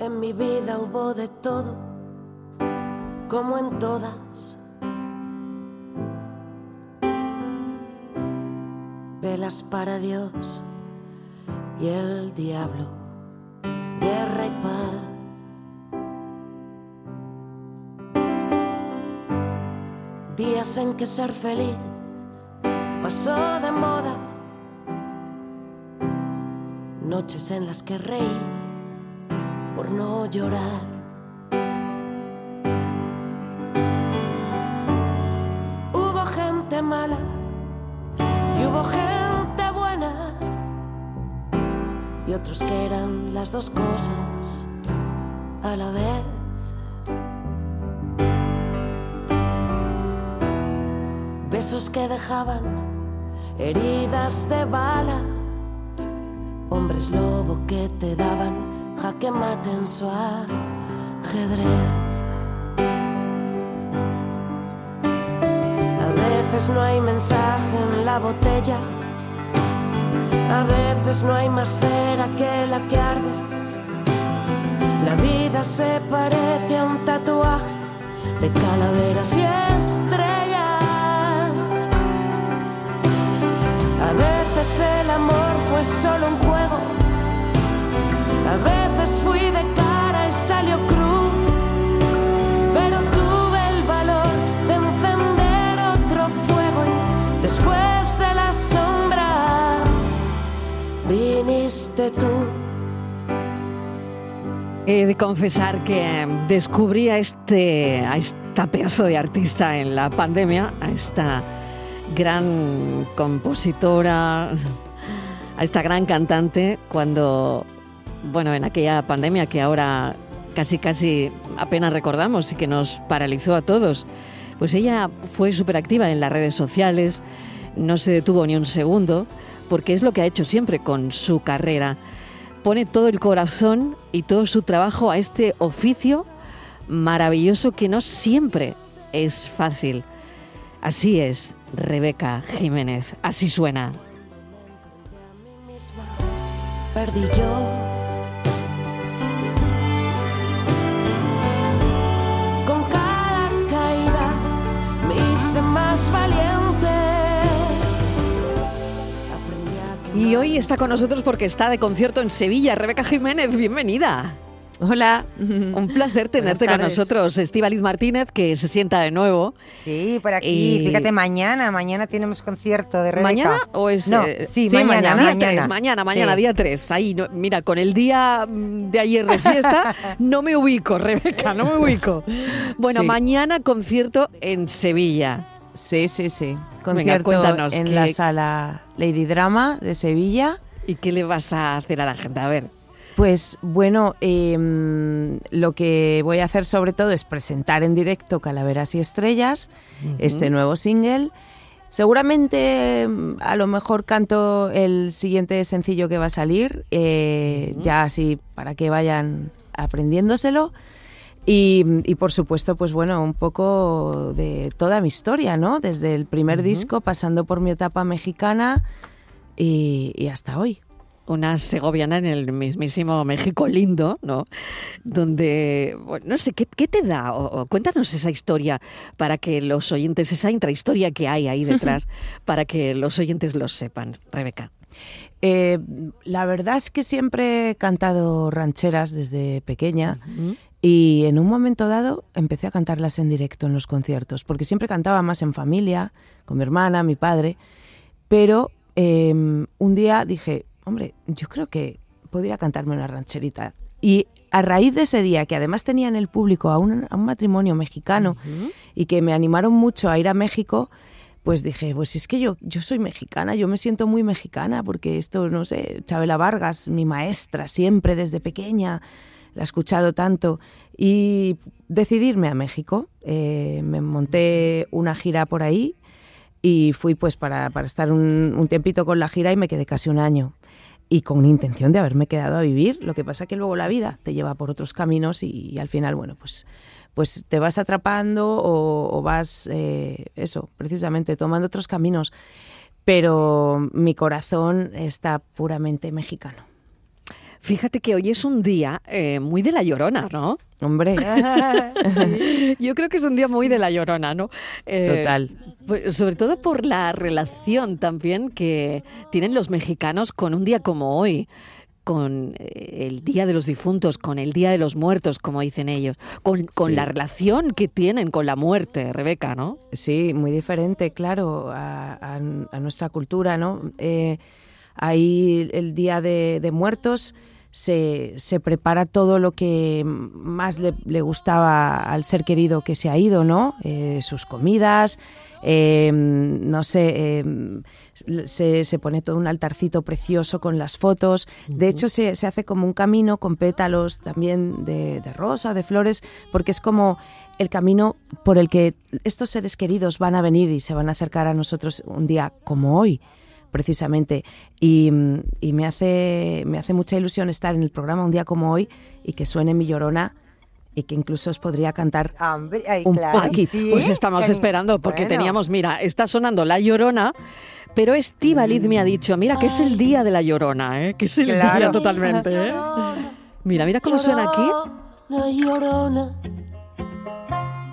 En mi vida hubo de todo, como en todas. Velas para Dios y el diablo, guerra y paz. Días en que ser feliz pasó de moda. Noches en las que reí no llorar. Hubo gente mala y hubo gente buena y otros que eran las dos cosas a la vez. Besos que dejaban heridas de bala, hombres lobo que te daban jaque mate en su ajedrez. A veces no hay mensaje en la botella, a veces no hay más cera que la que arde. La vida se parece a un tatuaje de calaveras y estrellas. A veces el amor fue solo un juego, He de confesar que descubrí a, este, a esta pedazo de artista en la pandemia, a esta gran compositora, a esta gran cantante, cuando, bueno, en aquella pandemia que ahora casi, casi apenas recordamos y que nos paralizó a todos, pues ella fue súper activa en las redes sociales, no se detuvo ni un segundo, porque es lo que ha hecho siempre con su carrera pone todo el corazón y todo su trabajo a este oficio maravilloso que no siempre es fácil. Así es, Rebeca Jiménez, así suena. Perdí yo. Y hoy está con nosotros porque está de concierto en Sevilla. Rebeca Jiménez, bienvenida. Hola. Un placer tenerte con nosotros, Estíbaliz Martínez, que se sienta de nuevo. Sí, por aquí. Y- Fíjate, mañana, mañana tenemos concierto de Rebeca. ¿Mañana o es...? No, eh, sí, mañana, día mañana. 3, mañana, mañana, Sí. día 3. Ahí, no- mira, con el día mm, de ayer de fiesta no me ubico, Rebeca, no me ubico. Bueno, Sí. mañana concierto en Sevilla. Sí, sí, sí. Venga, Concierto cuéntanos, en ¿qué- la sala Lady Drama de Sevilla. ¿Y qué le vas a hacer a la gente? A ver. Pues bueno, em, lo que voy a hacer sobre todo es presentar en directo Calaveras y Estrellas, este nuevo single. Seguramente em, a lo mejor canto el siguiente sencillo que va a salir, eh, ya así para que vayan aprendiéndoselo. Y, y, por supuesto, pues bueno, un poco de toda mi historia, ¿no? Desde el primer disco, pasando por mi etapa mexicana y, y hasta hoy. Una segoviana en el mismísimo México lindo, ¿no? Donde, bueno, no sé, ¿qué, qué te da? O, o cuéntanos esa historia para que los oyentes, esa intrahistoria que hay ahí detrás, para que los oyentes lo sepan, Rebeca. Eh, la verdad es que siempre he cantado rancheras desde pequeña y en un momento dado empecé a cantarlas en directo en los conciertos, porque siempre cantaba más en familia, con mi hermana, mi padre, pero eh, un día dije, hombre, yo creo que podría cantarme una rancherita. Y a raíz de ese día, que además tenía en el público a un, a un matrimonio mexicano y que me animaron mucho a ir a México, pues dije, pues es que yo, yo soy mexicana, yo me siento muy mexicana, porque esto, no sé, Chabela Vargas, mi maestra, siempre desde pequeña, la he escuchado tanto, y decidirme a México. Eh, me monté una gira por ahí y fui pues para, para estar un, un tiempito con la gira y me quedé casi un año y con intención de haberme quedado a vivir. Lo que pasa que luego la vida te lleva por otros caminos y, al final, bueno, pues, pues te vas atrapando o, o vas, eh, eso, precisamente tomando otros caminos. Pero mi corazón está puramente mexicano. Fíjate que hoy es un día eh, muy de la llorona, ¿no? Hombre, Yo creo que es un día muy de la llorona, ¿no? Eh, total. pues, sobre todo por la relación también que tienen los mexicanos con un día como hoy, con eh, el Día de los Difuntos, con el Día de los Muertos, como dicen ellos, con, con Sí. la relación que tienen con la muerte, Rebeca, ¿no? Sí, muy diferente, claro, a, a- a nuestra cultura, ¿no? Eh, ahí el Día de, de Muertos se, se prepara todo lo que más le, le gustaba al ser querido que se ha ido, ¿no? Eh, sus comidas, eh, no sé, eh, se, se pone todo un altarcito precioso con las fotos. De hecho, se, se hace como un camino con pétalos también de, de rosa, de flores, porque es como el camino por el que estos seres queridos van a venir y se van a acercar a nosotros un día como hoy precisamente y, mm, y me hace me hace mucha ilusión estar en el programa un día como hoy y que suene mi llorona y que incluso os podría cantar Hombre, ay, Un claro, poquito. sí. Pues estamos Que- esperando, porque bueno. teníamos, mira, está sonando La Llorona, pero Estíbaliz me ha dicho, mira, que es el día de La Llorona, ¿eh? que es el día Claro. totalmente. ¿eh? Mira, mira cómo suena aquí. Llorona, llorona,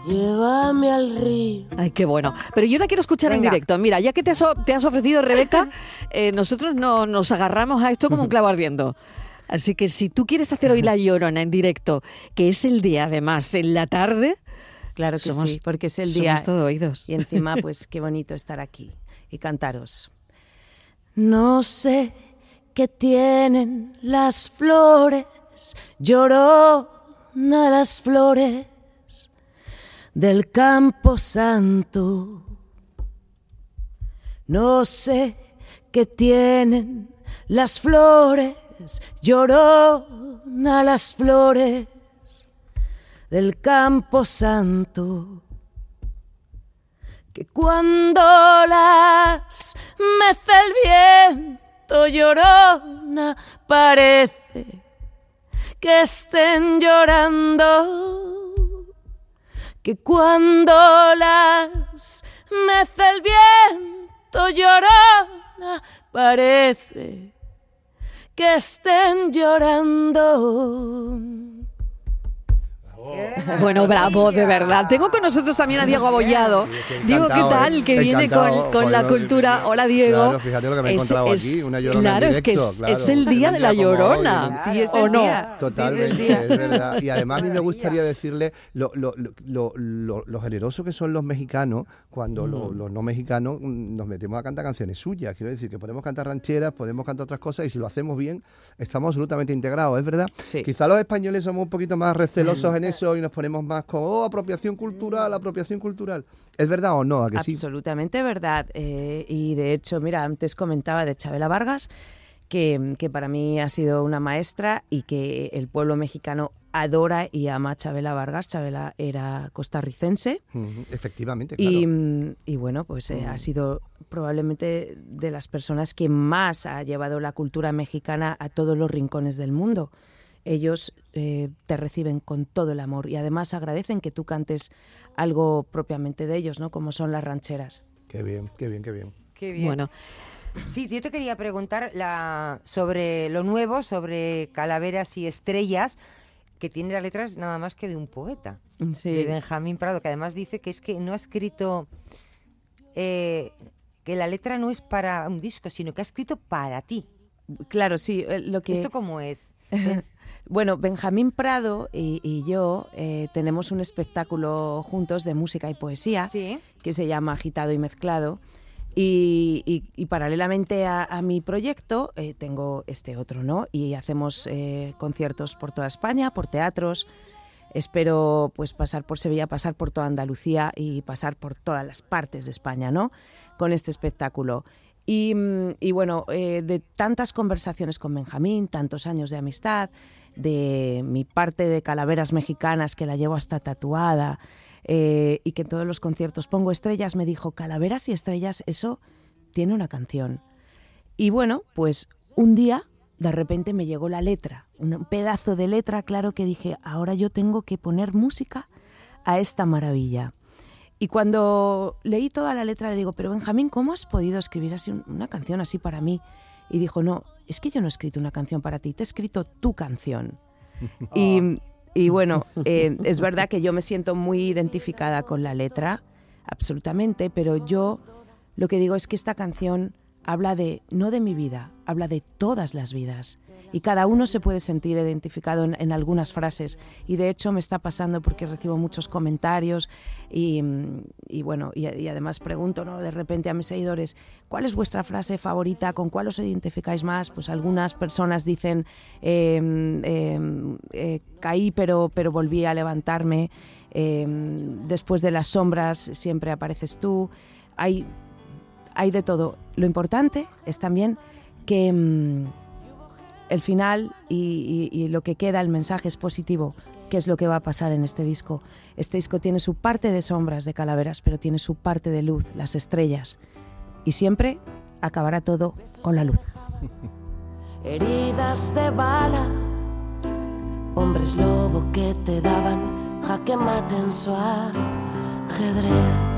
llévame al río. Ay, qué bueno. Pero yo la quiero escuchar en directo. Mira, ya que te has, o- te has ofrecido, Rebeca, eh, nosotros no, nos agarramos a esto como un clavo ardiendo. Así que si tú quieres hacer hoy La Llorona en directo, que es el día además, en la tarde, claro que somos, sí porque es el somos día todo oídos. y encima pues qué bonito estar aquí y cantaros no sé qué tienen las flores llorona las flores del campo santo. No sé qué tienen las flores llorona las flores del campo santo. Que cuando las mece el viento llorona parece que estén llorando que cuando las mece el viento llorona parece que estén llorando Bueno, bravo, de verdad. Tengo con nosotros también a Diego Abollado. Diego, ¿qué tal? ¿eh? Que viene con, la cultura. Hola, Diego. Claro, fíjate lo que me he Es- encontrado es- aquí, una llorona Claro, en es que es, claro. es el día de la hoy, llorona. Sí, es ¿O no? día. Totalmente, Sí, es el día. es verdad. Y además a mí me gustaría decirle lo, lo, lo, lo, lo- lo generoso que son los mexicanos cuando Mm. los no mexicanos mm, nos metemos a cantar canciones suyas. Quiero decir que podemos cantar rancheras, podemos cantar otras cosas y si lo hacemos bien, estamos absolutamente integrados, es verdad. Sí. Quizá los españoles somos un poquito más recelosos en eso y nos ponemos más con, oh, apropiación cultural, apropiación cultural. ¿Es verdad o no? ¿A que sí? Absolutamente verdad. eh, y de hecho, mira, antes comentaba de Chabela Vargas, que, que para mí ha sido una maestra y que el pueblo mexicano adora y ama a Chabela Vargas. Chabela era costarricense. Ujú, Efectivamente, claro. Y, mm, y bueno, pues eh, ha sido probablemente de las personas que más ha llevado la cultura mexicana a todos los rincones del mundo. Ellos eh, te reciben con todo el amor y además agradecen que tú cantes algo propiamente de ellos, ¿no? Como son las rancheras. Qué bien, qué bien, qué bien. Qué bien. Bueno, Sí, yo te quería preguntar la, sobre lo nuevo, sobre calaveras y estrellas, que tiene las letras nada más que de un poeta, de Benjamín Prado, que además dice que es que no ha escrito, eh, que la letra no es para un disco, sino que ha escrito para ti. Claro, sí. eh, Lo que, ¿Esto cómo es? Bueno, Benjamín Prado y, y yo eh, tenemos un espectáculo juntos de música y poesía Sí. que se llama Agitado y Mezclado. Y, y- y paralelamente a, a mi proyecto eh, tengo este otro, ¿no? Y hacemos eh, conciertos por toda España, por teatros. Espero pues pasar por Sevilla, pasar por toda Andalucía y pasar por todas las partes de España, ¿no? Con este espectáculo. Y, mm, y bueno, eh, de tantas conversaciones con Benjamín, tantos años de amistad, de mi parte de calaveras mexicanas que la llevo hasta tatuada, eh, y que en todos los conciertos pongo estrellas, me dijo, calaveras y estrellas, eso tiene una canción. Y bueno, pues un día de repente me llegó la letra, un pedazo de letra, claro que dije, ahora yo tengo que poner música a esta maravilla. Y cuando leí toda la letra le digo, pero Benjamín, ¿cómo has podido escribir así un- una canción así para mí? Y dijo, no, es que yo no he escrito una canción para ti, te he escrito tu canción. y, bueno, eh, es verdad que yo me siento muy identificada con la letra, absolutamente, pero yo lo que digo es que esta canción habla de, no de mi vida, habla de todas las vidas y cada uno se puede sentir identificado en, algunas frases. Y de hecho me está pasando porque recibo muchos comentarios y, bueno, y, además pregunto ¿no? de repente a mis seguidores, ¿cuál es vuestra frase favorita? ¿Con cuál os identificáis más? Pues algunas personas dicen, em, em, eh, caí pero, pero volví a levantarme. Em, después de las sombras siempre apareces tú. Hay, hay de todo. Lo importante es también que el final y, lo que queda, el mensaje es positivo, qué es lo que va a pasar en este disco. Este disco tiene su parte de sombras, de calaveras, pero tiene su parte de luz, las estrellas. Y siempre acabará todo con la luz. Heridas de bala, hombres que te daban ajedrez.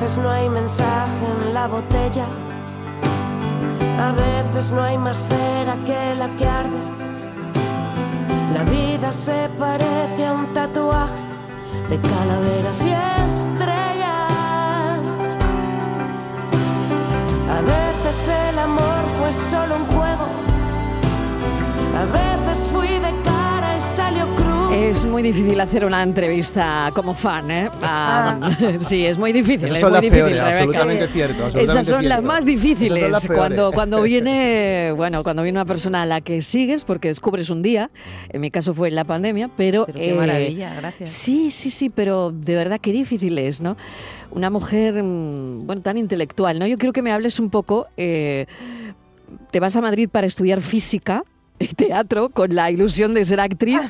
Veces no hay mensaje en la botella a veces no hay más cera que la que arde. La vida se parece a un tatuaje de calaveras y estrellas. A veces el amor fue solo un juego. A veces fui de Es muy difícil hacer una entrevista como fan, ¿eh? Ah, sí, es muy difícil. Esas son es muy difícil, absolutamente cierto. Esas son las más difíciles. cuando, cuando viene, bueno, cuando viene una persona a la que sigues, porque descubres un día, en mi caso fue en la pandemia, pero. qué eh, maravilla, gracias. Sí, sí, sí, pero de verdad qué difícil es, ¿no? Una mujer, mm, bueno, tan intelectual, ¿no? Yo quiero que me hables un poco. Eh, te vas a Madrid para estudiar física teatro con la ilusión de ser actriz.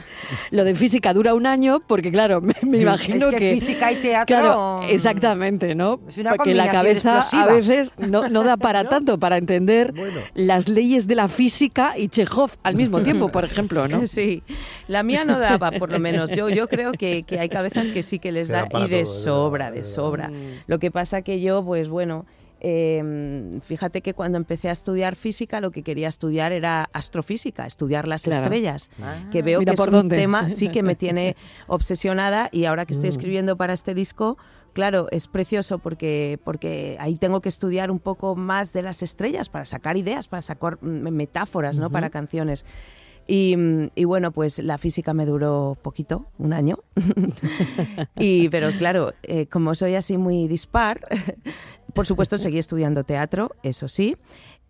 Lo de física dura un año porque, claro, me, imagino es que, física y teatro... exactamente, ¿no? porque la cabeza a veces no, da para tanto, para entender las leyes de la física y Chekhov al mismo tiempo, por ejemplo, ¿no? Sí, la mía no daba, por lo menos. Yo, yo creo que, hay cabezas que sí que les da y de sobra, de sobra. Lo que pasa que yo, pues bueno... Em, fíjate que cuando empecé a estudiar física, lo que quería estudiar era astrofísica, estudiar las estrellas, ah. que veo que es un tema sí que me tiene obsesionada y ahora que estoy mm. escribiendo para este disco, claro, es precioso porque, porque ahí tengo que estudiar un poco más de las estrellas para sacar ideas, para sacar metáforas, ¿no? Para canciones. Y, bueno, pues la física me duró poquito, un año. y, pero claro, eh, como soy así muy dispar, por supuesto seguí estudiando teatro, eso sí,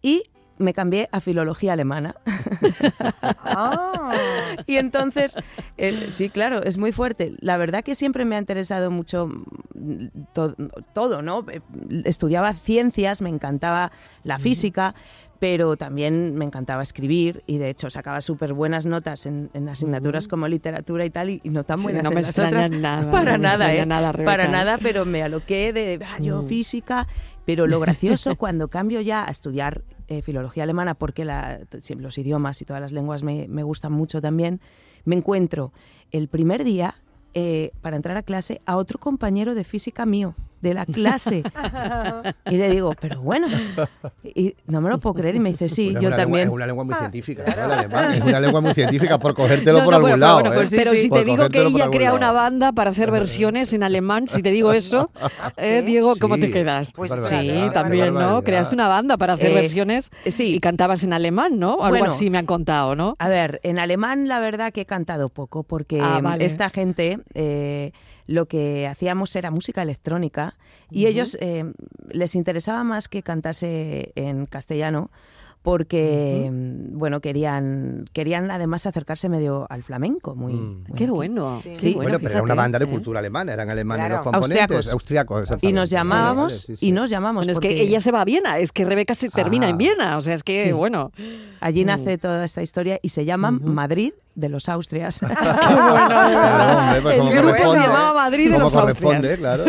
y me cambié a filología alemana. Ah. y entonces, eh, sí, claro, es muy fuerte. La verdad que siempre me ha interesado mucho mm, todo, ¿no? Eh, estudiaba ciencias, me encantaba la física, pero también me encantaba escribir y de hecho sacaba súper buenas notas en, asignaturas como literatura y tal y, no tan buenas no en me las otras. Nada, para nada, ¿eh? para nada, pero me aloqué de ah, yo mm. física, pero lo gracioso cuando cambio ya a estudiar eh, filología alemana porque la, los idiomas y todas las lenguas me, me gustan mucho también, me encuentro el primer día eh, para entrar a clase a otro compañero de física mío de la clase. y le digo, pero bueno, y no me lo puedo creer. Y me dice, sí, yo también. es una lengua muy científica, es una lengua muy científica por cogértelo por algún lado. pero, ¿eh? si te digo que ella crea una banda para hacer versiones en alemán, si te digo eso, eh, Diego, ¿cómo te quedas? Pues sí, también, ¿no? Creaste una banda para hacer versiones y cantabas en alemán, ¿no? Algo así me han contado, ¿no? A ver, en alemán la verdad que he cantado poco porque ah, esta gente lo que hacíamos era música electrónica y ellos eh, les interesaba más que cantase en castellano porque bueno querían querían además acercarse medio al flamenco muy, mm. qué bueno sí, bueno, pero era una banda de cultura alemana eran alemanes los componentes austriacos, y nos llamábamos y nos llamamos es que ella se va a Viena es que Rebeca se termina en ah. Viena o sea es que bueno allí nace mm. toda esta historia y se llama Madrid de los Austrias. Qué bueno, pues el grupo se llamaba Madrid de los Austrias. Claro.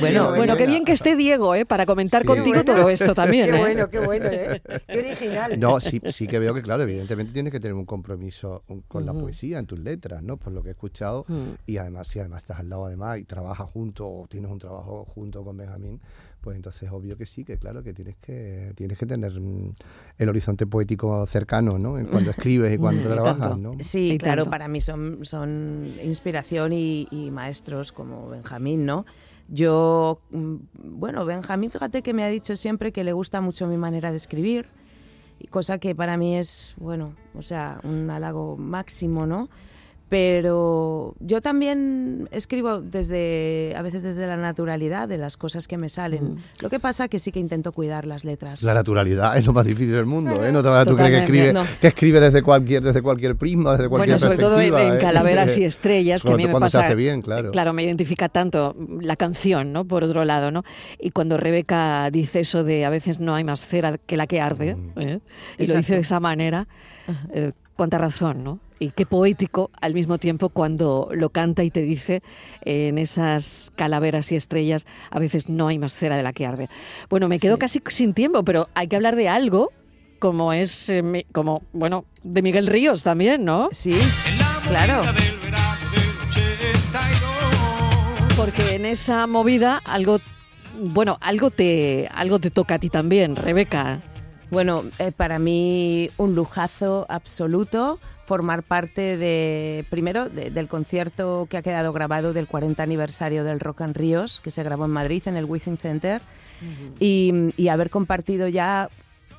Bueno, bueno, qué bien que esté Diego, ¿eh? Para comentar contigo todo esto también. Qué ¿eh? bueno, qué bueno, ¿eh? Qué original. No, sí, sí que veo que, claro, evidentemente tienes que tener un compromiso con la poesía en tus letras, ¿no? Por lo que he escuchado. Y además, si además estás al lado, además, y trabajas junto, o tienes un trabajo junto con Benjamín, pues entonces obvio que sí, que claro que tienes que tienes que tener mm, el horizonte poético cercano, ¿no? Cuando escribes y cuando trabajas, ¿no? Sí, claro, para mí son, son inspiración y, y maestros como Benjamín, ¿no? Yo, mm, bueno, Benjamín, fíjate que me ha dicho siempre que le gusta mucho mi manera de escribir, cosa que para mí es, bueno, o sea, un halago máximo, ¿no? Pero yo también escribo desde a veces desde la naturalidad de las cosas que me salen. Mm. Lo que pasa que sí que intento cuidar las letras. La naturalidad es lo más difícil del mundo, ¿eh? No te vas a creer que escribe, que escribe desde cualquier desde cualquier prisma, desde cualquier Bueno, sobre todo en, ¿eh? Calaveras y Estrellas, que a mí me pasa, se hace bien, claro. Claro, me identifica tanto la canción, ¿no? Por otro lado, ¿no? Y cuando Rebeca dice eso de a veces no hay más cera que la que arde, mm. ¿eh? y lo dice de esa manera, eh, cuánta razón, ¿no? y qué poético al mismo tiempo cuando lo canta y te dice en esas calaveras y estrellas a veces no hay más cera de la que arde. Bueno, me quedo casi sin tiempo, pero hay que hablar de algo como es eh, como bueno de Miguel Ríos también, ¿no? Sí, claro. Porque en esa movida algo bueno, algo te algo te toca a ti también, Rebeca. Bueno, eh, para mí un lujazo absoluto formar parte de, primero, del concierto que ha quedado grabado del 40 aniversario del Rock and Ríos, que se grabó en Madrid, en el Wizzing Center, y, haber compartido ya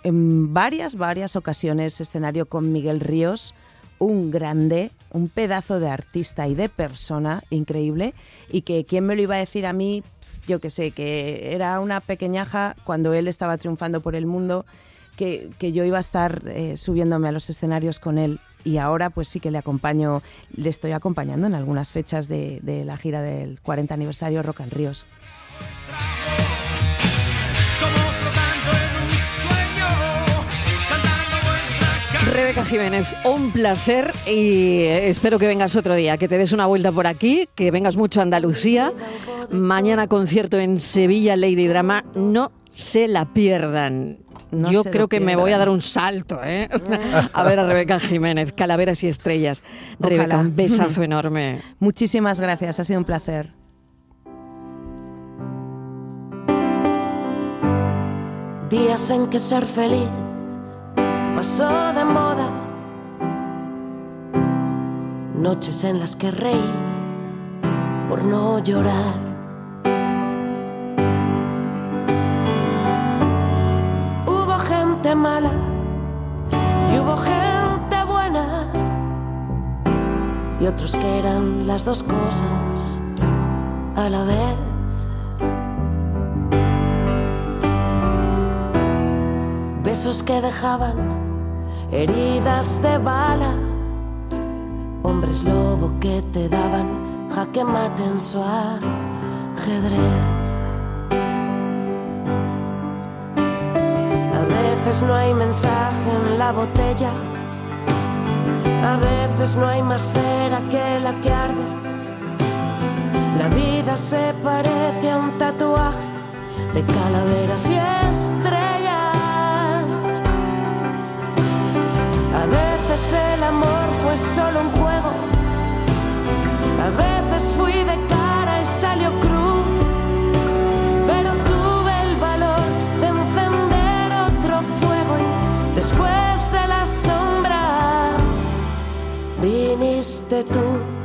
en varias, varias ocasiones escenario con Miguel Ríos, un grande, un pedazo de artista y de persona increíble, y que quién me lo iba a decir a mí, yo que sé, que era una pequeñaja cuando él estaba triunfando por el mundo, que, yo iba a estar eh, subiéndome a los escenarios con él y ahora pues sí que le acompaño, le estoy acompañando en algunas fechas de, la gira del 40 aniversario Rock and Ríos. Rebeca Jiménez, un placer y espero que vengas otro día, que te des una vuelta por aquí, que vengas mucho a Andalucía. Mañana concierto en Sevilla, Lady Drama, no se la pierdan. Yo creo que me voy a dar un salto, ¿eh? a ver a Rebeca Jiménez, Calaveras y Estrellas. Rebeca, un besazo enorme. Muchísimas gracias, ha sido un placer. Días en que ser feliz pasó de moda. Noches en las que reí por no llorar. Mala y hubo gente buena y otros que eran las dos cosas a la vez. Besos que dejaban heridas de bala, hombres lobo que te daban jaque mate en su ajedrez. veces no hay mensaje en la botella, a veces no hay más cera que la que arde. La vida se parece a un tatuaje de calaveras y estrellas. A veces el amor fue solo un juego, a veces fui de cara y salió cruz. fuiste tú.